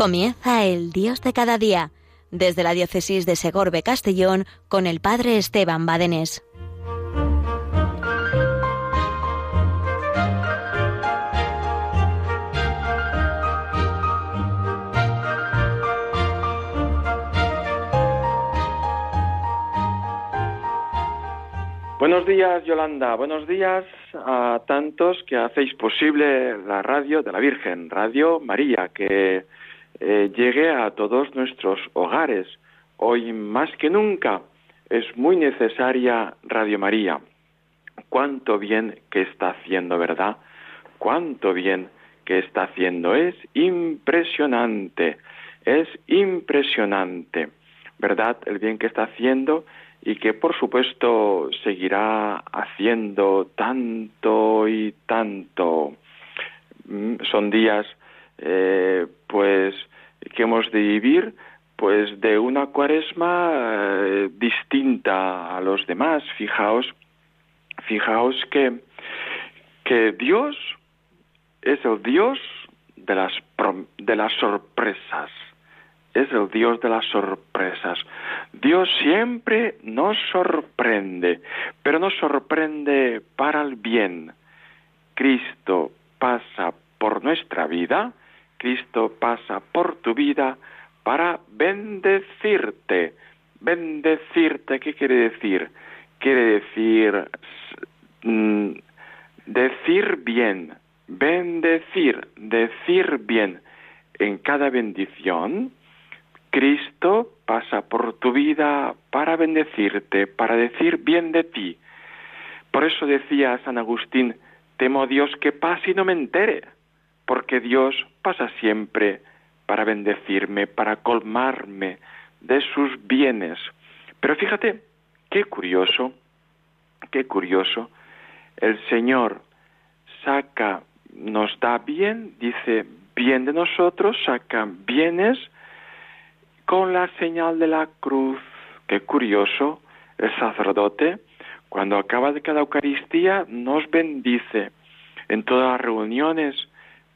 Comienza el Dios de cada día, desde la diócesis de Segorbe Castellón con el Padre Esteban Badenés. Buenos días, Yolanda. Buenos días a tantos que hacéis posible la radio de la Virgen, Radio María, que eh, llegue a todos nuestros hogares. Hoy más que nunca es muy necesaria Radio María. Cuánto bien que está haciendo, ¿verdad? Cuánto bien que está haciendo. Es impresionante, es impresionante, ¿verdad? El bien que está haciendo y que por supuesto seguirá haciendo tanto y tanto. Mm, son días eh, pues que hemos de vivir pues de una cuaresma eh, distinta a los demás. Fijaos, fijaos que, que Dios es el Dios de las, de las sorpresas. Es el Dios de las sorpresas. Dios siempre nos sorprende, pero nos sorprende para el bien. Cristo pasa por nuestra vida Cristo pasa por tu vida para bendecirte. Bendecirte, ¿qué quiere decir? Quiere decir mm, decir bien, bendecir, decir bien. En cada bendición, Cristo pasa por tu vida para bendecirte, para decir bien de ti. Por eso decía San Agustín, temo a Dios que pase y no me entere porque Dios pasa siempre para bendecirme, para colmarme de sus bienes. Pero fíjate, qué curioso, qué curioso, el Señor saca, nos da bien, dice bien de nosotros, saca bienes con la señal de la cruz. Qué curioso, el sacerdote, cuando acaba de cada Eucaristía, nos bendice en todas las reuniones,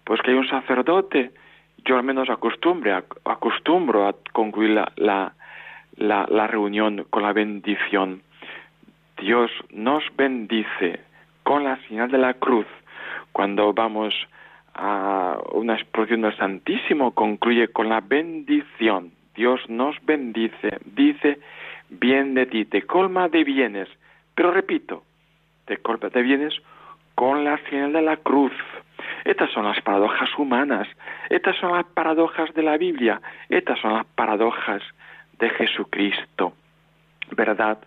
pues que hay un sacerdote, yo al menos acostumbre, acostumbro a concluir la, reunión con la bendición. Dios nos bendice con la señal de la cruz. Cuando vamos a una explosión del Santísimo, concluye con la bendición. Dios nos bendice, dice, bien de ti, te colma de bienes. Pero repito, te colma de bienes con la señal de la cruz. Estas son las paradojas humanas, estas son las paradojas de la Biblia, estas son las paradojas de Jesucristo. ¿Verdad?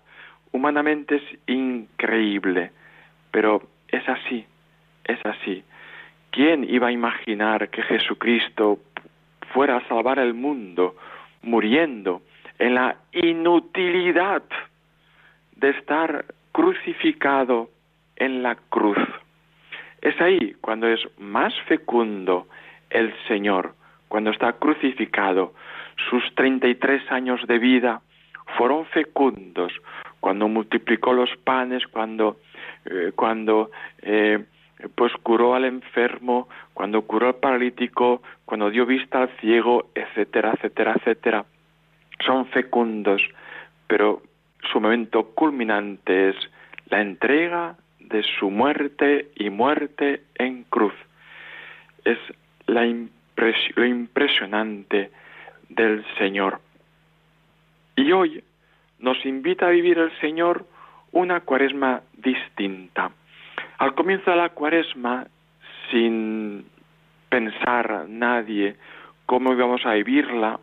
Humanamente es increíble, pero es así, es así. ¿Quién iba a imaginar que Jesucristo fuera a salvar el mundo muriendo en la inutilidad de estar crucificado en la cruz? Es ahí cuando es más fecundo el Señor, cuando está crucificado. Sus 33 años de vida fueron fecundos, cuando multiplicó los panes, cuando, eh, cuando eh, pues curó al enfermo, cuando curó al paralítico, cuando dio vista al ciego, etcétera, etcétera, etcétera. Son fecundos, pero su momento culminante es la entrega de su muerte y muerte en cruz. Es la lo impresionante del Señor. Y hoy nos invita a vivir el Señor una cuaresma distinta. Al comienzo de la cuaresma, sin pensar nadie cómo íbamos a vivirla,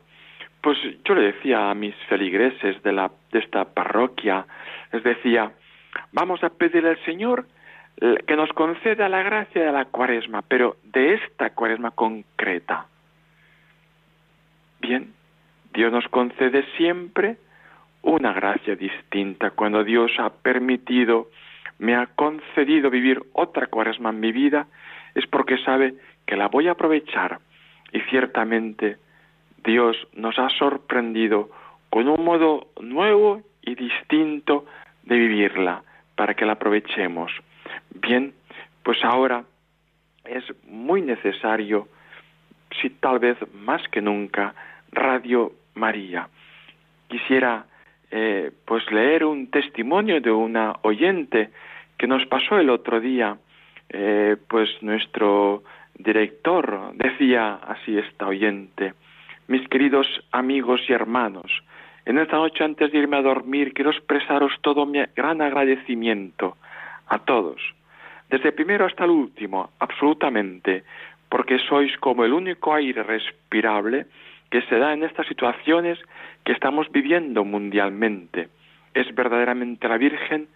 pues yo le decía a mis feligreses de, la, de esta parroquia, les decía, Vamos a pedirle al Señor que nos conceda la gracia de la cuaresma, pero de esta cuaresma concreta. Bien, Dios nos concede siempre una gracia distinta. Cuando Dios ha permitido, me ha concedido vivir otra cuaresma en mi vida, es porque sabe que la voy a aprovechar. Y ciertamente Dios nos ha sorprendido con un modo nuevo y distinto de vivirla para que la aprovechemos. Bien, pues ahora es muy necesario si tal vez más que nunca, Radio María. Quisiera eh, pues leer un testimonio de una oyente que nos pasó el otro día, eh, pues nuestro director decía así esta oyente, mis queridos amigos y hermanos, en esta noche antes de irme a dormir quiero expresaros todo mi gran agradecimiento a todos, desde el primero hasta el último, absolutamente, porque sois como el único aire respirable que se da en estas situaciones que estamos viviendo mundialmente. Es verdaderamente la Virgen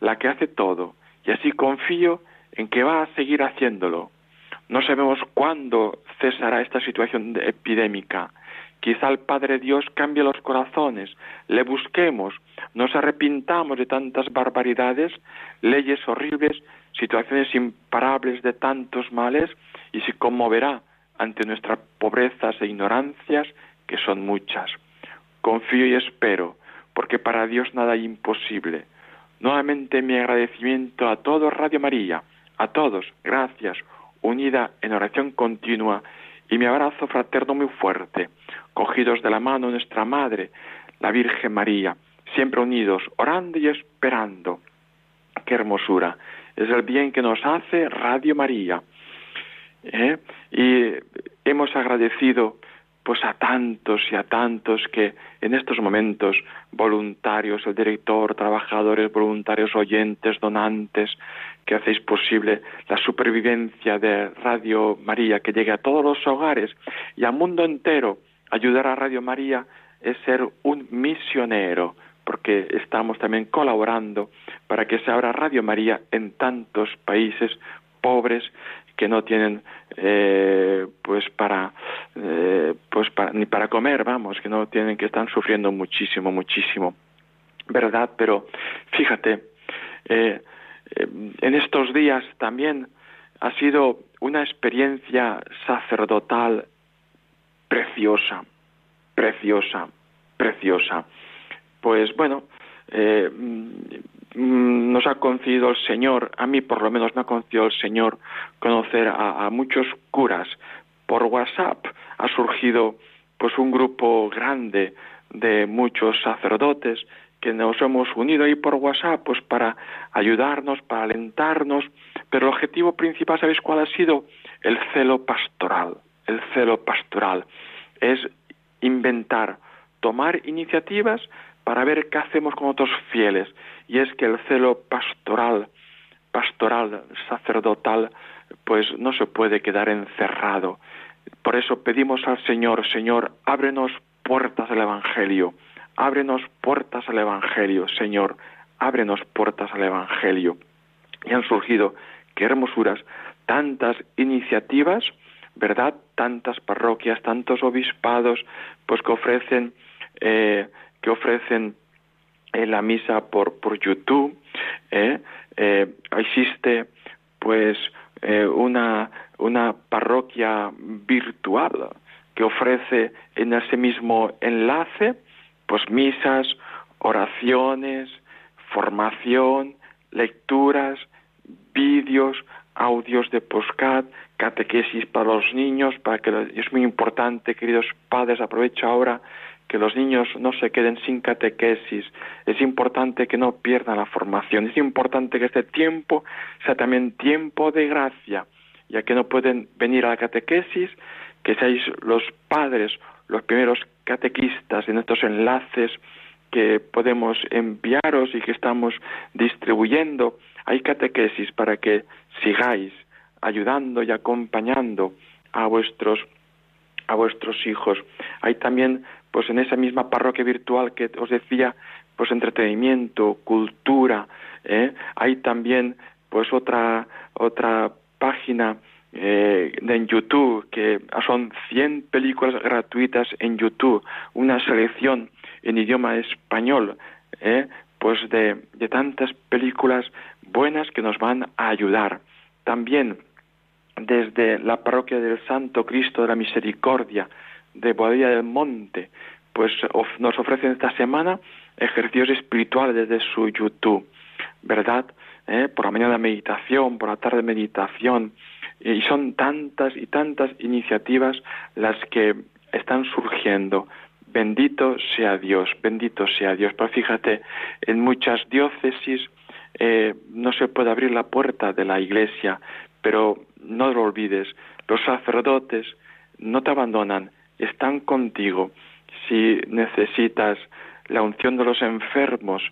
la que hace todo, y así confío en que va a seguir haciéndolo. No sabemos cuándo cesará esta situación epidémica. Quizá el Padre Dios cambie los corazones, le busquemos, nos arrepintamos de tantas barbaridades, leyes horribles, situaciones imparables de tantos males, y se conmoverá ante nuestras pobrezas e ignorancias, que son muchas. Confío y espero, porque para Dios nada es imposible. Nuevamente mi agradecimiento a todos Radio María, a todos, gracias, unida en oración continua, y mi abrazo fraterno muy fuerte, cogidos de la mano nuestra Madre, la Virgen María, siempre unidos, orando y esperando. Qué hermosura. Es el bien que nos hace Radio María. ¿eh? Y hemos agradecido pues a tantos y a tantos que en estos momentos voluntarios, el director, trabajadores, voluntarios, oyentes, donantes, que hacéis posible la supervivencia de Radio María, que llegue a todos los hogares y al mundo entero. Ayudar a Radio María es ser un misionero, porque estamos también colaborando para que se abra Radio María en tantos países pobres que no tienen eh, pues para eh, pues para, ni para comer vamos que no tienen que están sufriendo muchísimo muchísimo verdad pero fíjate eh, en estos días también ha sido una experiencia sacerdotal preciosa preciosa preciosa pues bueno eh, mm, nos ha concedido el Señor, a mí por lo menos me ha concedido el Señor conocer a, muchos curas. Por WhatsApp ha surgido pues un grupo grande de muchos sacerdotes que nos hemos unido ahí por WhatsApp pues para ayudarnos, para alentarnos, pero el objetivo principal, ¿sabéis cuál ha sido? El celo pastoral, el celo pastoral. Es inventar, tomar iniciativas para ver qué hacemos con otros fieles. Y es que el celo pastoral, pastoral, sacerdotal, pues no se puede quedar encerrado. Por eso pedimos al Señor, Señor, ábrenos puertas al Evangelio, ábrenos puertas al Evangelio, Señor, ábrenos puertas al Evangelio. Y han surgido, qué hermosuras, tantas iniciativas, ¿verdad? Tantas parroquias, tantos obispados, pues que ofrecen eh, que ofrecen eh, la misa por, por YouTube. ¿eh? Eh, existe pues una, una parroquia virtual que ofrece en ese mismo enlace pues misas, oraciones, formación, lecturas, vídeos, audios de postcat, catequesis para los niños, para que es muy importante, queridos padres, aprovecho ahora que los niños no se queden sin catequesis, es importante que no pierdan la formación, es importante que este tiempo sea también tiempo de gracia, ya que no pueden venir a la catequesis, que seáis los padres, los primeros catequistas en estos enlaces que podemos enviaros y que estamos distribuyendo. Hay catequesis para que sigáis ayudando y acompañando a vuestros a vuestros hijos. Hay también pues en esa misma parroquia virtual que os decía, pues entretenimiento, cultura, ¿eh? hay también pues otra otra página eh, en YouTube que son 100 películas gratuitas en YouTube, una selección en idioma español, ¿eh? pues de, de tantas películas buenas que nos van a ayudar. También desde la parroquia del Santo Cristo de la Misericordia, de Boadilla del Monte, pues nos ofrecen esta semana ejercicios espirituales desde su YouTube, ¿verdad? ¿Eh? Por la mañana meditación, por la tarde meditación, y son tantas y tantas iniciativas las que están surgiendo. Bendito sea Dios, bendito sea Dios. Pero fíjate, en muchas diócesis eh, no se puede abrir la puerta de la iglesia, pero no lo olvides, los sacerdotes no te abandonan, están contigo. Si necesitas la unción de los enfermos,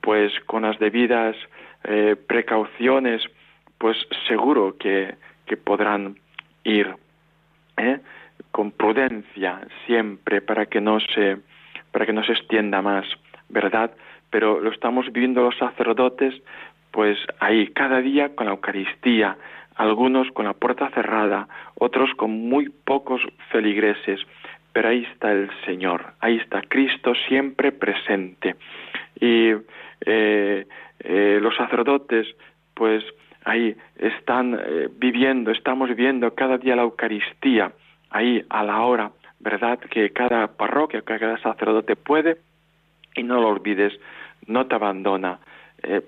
pues con las debidas eh, precauciones, pues seguro que, que podrán ir ¿eh? con prudencia siempre para que no se para que no se extienda más, ¿verdad? Pero lo estamos viviendo los sacerdotes, pues ahí cada día con la Eucaristía, algunos con la puerta cerrada, otros con muy pocos feligreses, pero ahí está el Señor, ahí está Cristo siempre presente. Y eh, eh, los sacerdotes, pues ahí están eh, viviendo, estamos viviendo cada día la Eucaristía, ahí a la hora, ¿verdad? Que cada parroquia, cada sacerdote puede, y no lo olvides, no te abandona. Eh,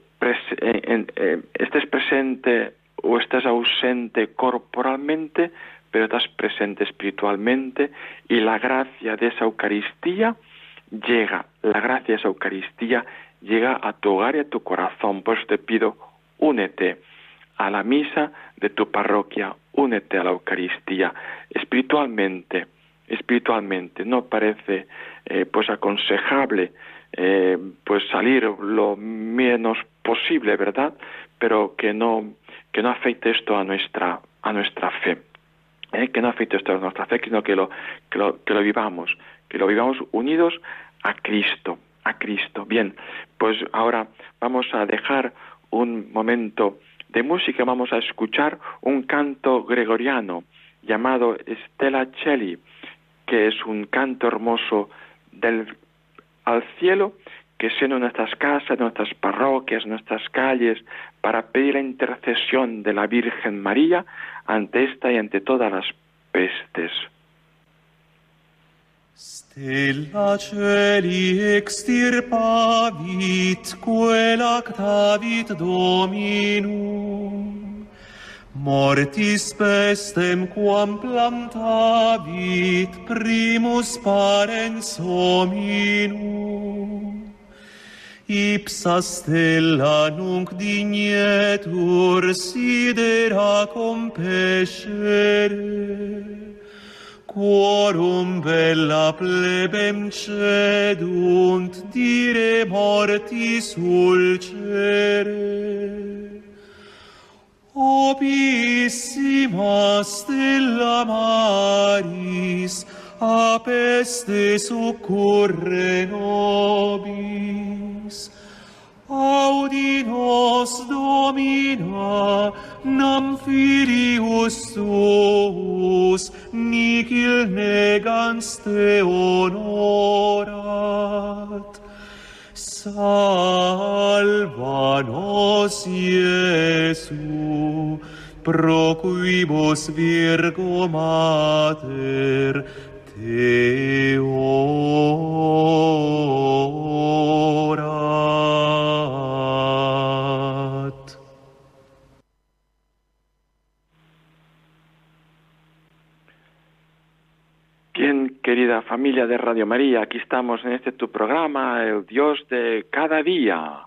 estés presente o estés ausente corporalmente, pero estás presente espiritualmente y la gracia de esa Eucaristía llega, la gracia de esa Eucaristía llega a tu hogar y a tu corazón. Pues te pido, únete a la misa de tu parroquia, únete a la Eucaristía. Espiritualmente, espiritualmente, no parece eh, pues aconsejable eh, pues salir lo menos posible, ¿verdad? Pero que no que no afecte esto a nuestra a nuestra fe, ¿eh? que no afecte esto a nuestra fe, sino que lo, que lo que lo vivamos, que lo vivamos unidos a Cristo, a Cristo. Bien, pues ahora vamos a dejar un momento de música, vamos a escuchar un canto gregoriano llamado Stella Celli, que es un canto hermoso del al cielo que sea en nuestras casas, nuestras parroquias, nuestras calles, para pedir la intercesión de la Virgen María ante esta y ante todas las pestes. Stella celi extirpavit, quel actavit Dominum, Mortis pestem quam plantavit primus parens hominum. Ipsa stella nunc dignetur sidera compescere. Quorum bella plebem cedunt dire mortis ulcere. Obissima stella maris, a peste succurre nobis. Audi nos Domina, nam filius tuus, nicil negans te honorat. Salvanos Iesu, pro quibus Virgo Mater Teo. Querida familia de Radio María, aquí estamos en este tu programa, el Dios de cada día.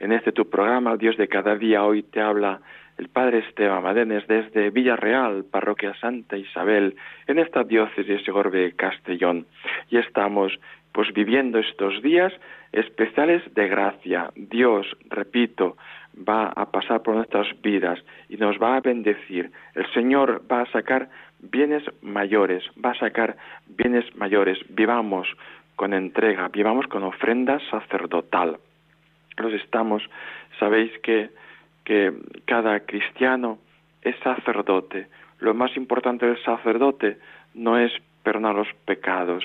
En este tu programa, el Dios de cada día, hoy te habla el Padre Esteban Madenes desde Villarreal, Parroquia Santa Isabel, en esta diócesis de Segorbe Castellón. Y estamos pues viviendo estos días especiales de gracia. Dios, repito, va a pasar por nuestras vidas y nos va a bendecir. El Señor va a sacar bienes mayores, va a sacar bienes mayores. Vivamos con entrega, vivamos con ofrenda sacerdotal. Los estamos, sabéis que, que cada cristiano es sacerdote. Lo más importante del sacerdote no es perdonar los pecados,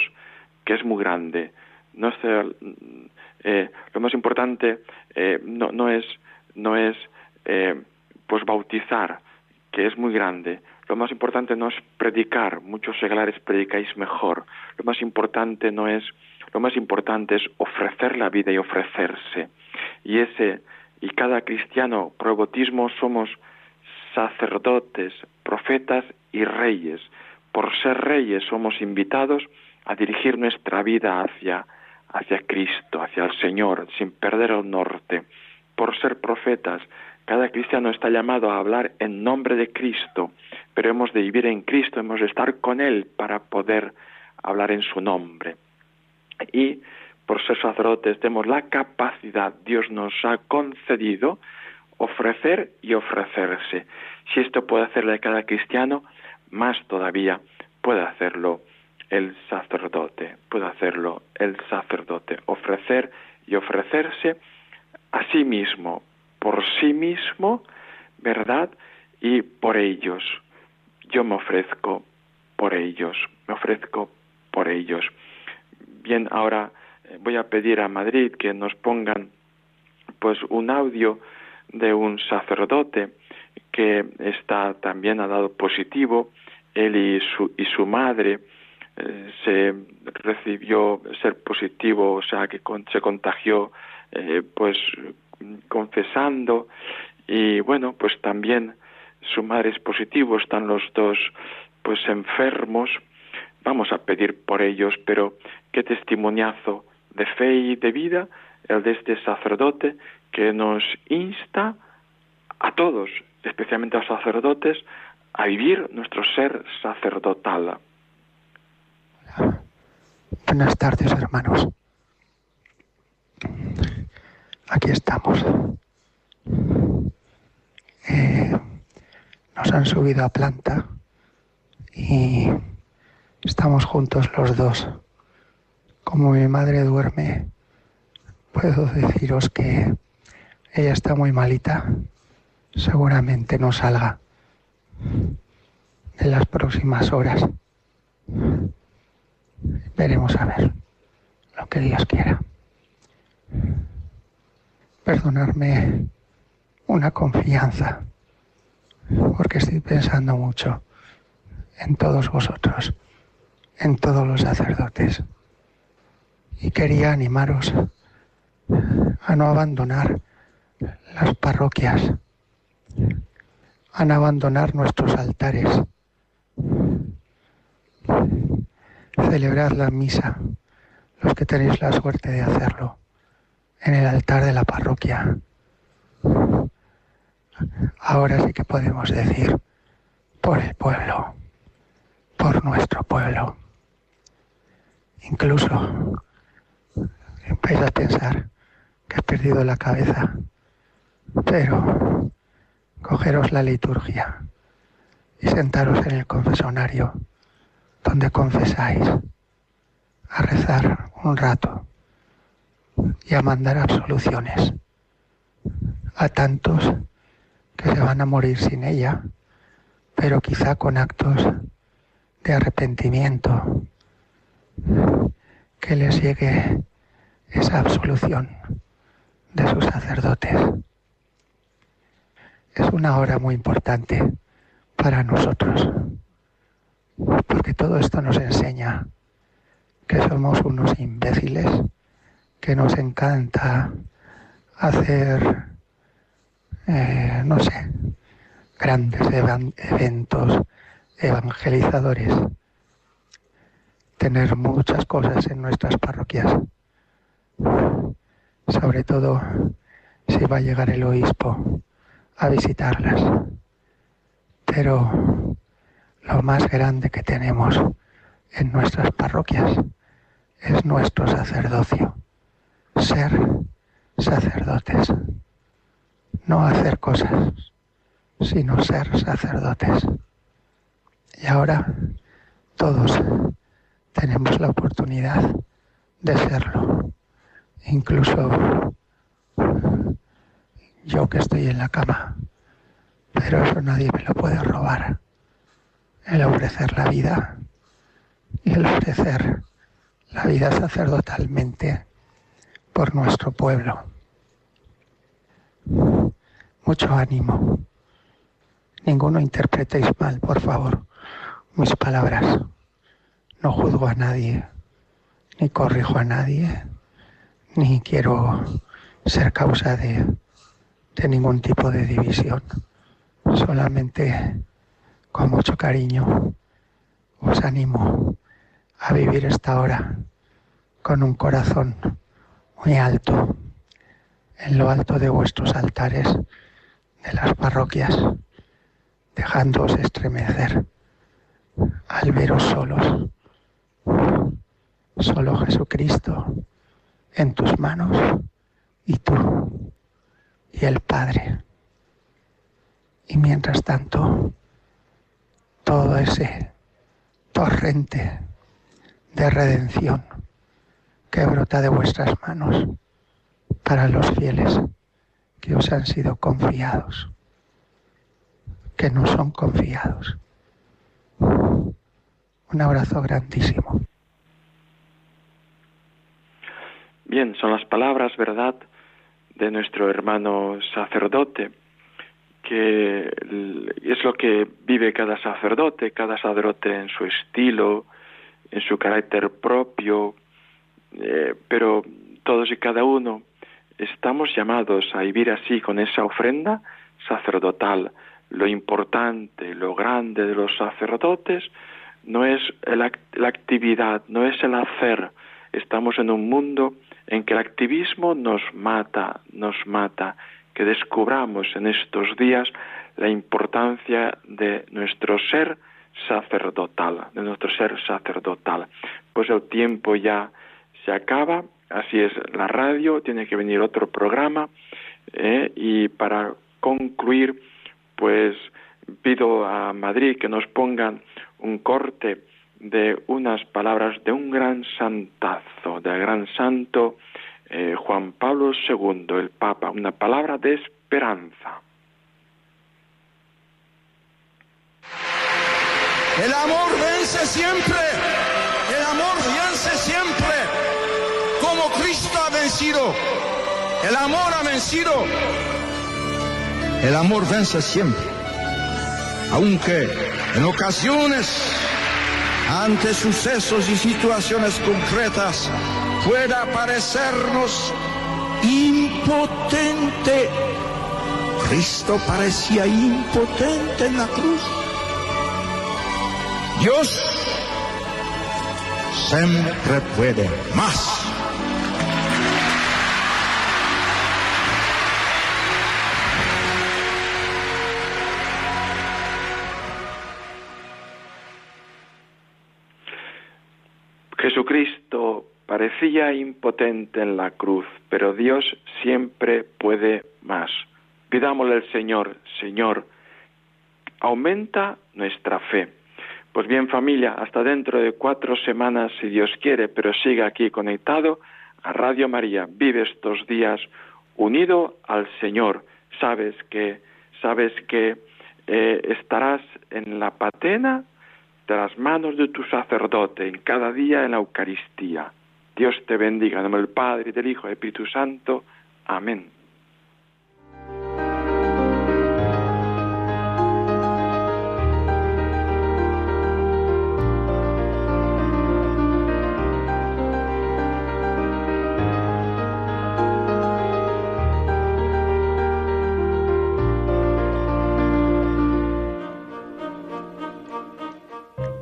que es muy grande. No es, eh, lo más importante eh, no, no es, no es eh, pues bautizar, que es muy grande. Lo más importante no es predicar, muchos seglares predicáis mejor. Lo más importante no es, lo más importante es ofrecer la vida y ofrecerse. Y ese, y cada cristiano, pro somos sacerdotes, profetas y reyes. Por ser reyes somos invitados a dirigir nuestra vida hacia, hacia Cristo, hacia el Señor, sin perder el norte. Por ser profetas, cada cristiano está llamado a hablar en nombre de Cristo, pero hemos de vivir en Cristo, hemos de estar con Él para poder hablar en su nombre. Y por ser sacerdotes tenemos la capacidad, Dios nos ha concedido ofrecer y ofrecerse. Si esto puede hacerle cada cristiano, más todavía puede hacerlo el sacerdote, puede hacerlo el sacerdote, ofrecer y ofrecerse a sí mismo, por sí mismo, ¿verdad? Y por ellos. Yo me ofrezco por ellos, me ofrezco por ellos. Bien, ahora eh, voy a pedir a Madrid que nos pongan pues un audio de un sacerdote que está también ha dado positivo, él y su, y su madre eh, se recibió ser positivo, o sea que se contagió eh, pues confesando y bueno pues también su madre es positivo, están los dos pues enfermos, vamos a pedir por ellos, pero qué testimoniazo de fe y de vida el de este sacerdote que nos insta a todos, especialmente a los sacerdotes, a vivir nuestro ser sacerdotal. Buenas tardes, hermanos. Aquí estamos. Eh, nos han subido a planta y estamos juntos los dos. Como mi madre duerme, puedo deciros que ella está muy malita. Seguramente no salga de las próximas horas. Veremos a ver lo que Dios quiera. Perdonarme una confianza, porque estoy pensando mucho en todos vosotros, en todos los sacerdotes. Y quería animaros a no abandonar las parroquias, a no abandonar nuestros altares, celebrar la misa, los que tenéis la suerte de hacerlo, en el altar de la parroquia. Ahora sí que podemos decir, por el pueblo, por nuestro pueblo. Incluso empieza a pensar que has perdido la cabeza, pero cogeros la liturgia y sentaros en el confesonario donde confesáis, a rezar un rato y a mandar absoluciones a tantos que se van a morir sin ella, pero quizá con actos de arrepentimiento, que les llegue esa absolución de sus sacerdotes. Es una hora muy importante para nosotros porque todo esto nos enseña que somos unos imbéciles, que nos encanta hacer, eh, no sé, grandes eventos evangelizadores, tener muchas cosas en nuestras parroquias, sobre todo si va a llegar el obispo a visitarlas. Pero lo más grande que tenemos en nuestras parroquias es nuestro sacerdocio, ser sacerdotes, no hacer cosas, sino ser sacerdotes. Y ahora todos tenemos la oportunidad de serlo, incluso yo que estoy en la cama, pero eso nadie me lo puede robar. El ofrecer la vida y el ofrecer la vida sacerdotalmente por nuestro pueblo. Mucho ánimo. Ninguno interpretéis mal, por favor, mis palabras. No juzgo a nadie, ni corrijo a nadie, ni quiero ser causa de, de ningún tipo de división. Solamente con mucho cariño os animo a vivir esta hora con un corazón muy alto, en lo alto de vuestros altares de las parroquias, dejándoos estremecer al veros solos. Solo Jesucristo en tus manos y tú y el Padre. Y mientras tanto, todo ese torrente de redención que brota de vuestras manos para los fieles que os han sido confiados, que no son confiados. Un abrazo grandísimo. Bien, son las palabras, ¿verdad?, de nuestro hermano sacerdote, que es lo que vive cada sacerdote, cada sacerdote en su estilo, en su carácter propio, eh, pero todos y cada uno estamos llamados a vivir así con esa ofrenda sacerdotal. Lo importante, lo grande de los sacerdotes no es la actividad, no es el hacer. Estamos en un mundo en que el activismo nos mata, nos mata, que descubramos en estos días la importancia de nuestro ser sacerdotal, de nuestro ser sacerdotal. Pues el tiempo ya se acaba, así es la radio, tiene que venir otro programa eh, y para concluir, pues pido a Madrid que nos pongan un corte de unas palabras de un gran santazo, del gran santo eh, Juan Pablo II, el Papa, una palabra de esperanza. El amor vence siempre, vencido, el amor ha vencido, el amor vence siempre, aunque en ocasiones ante sucesos y situaciones concretas pueda parecernos impotente. Cristo parecía impotente en la cruz. Dios siempre puede más. Jesucristo parecía impotente en la cruz, pero Dios siempre puede más. Pidámosle al Señor, Señor, aumenta nuestra fe. Pues bien familia, hasta dentro de cuatro semanas, si Dios quiere, pero siga aquí conectado a Radio María. Vive estos días unido al Señor. Sabes que, sabes que eh, estarás en la patena de las manos de tu sacerdote en cada día en la Eucaristía. Dios te bendiga, en nombre del Padre, del Hijo y del Espíritu Santo. Amén.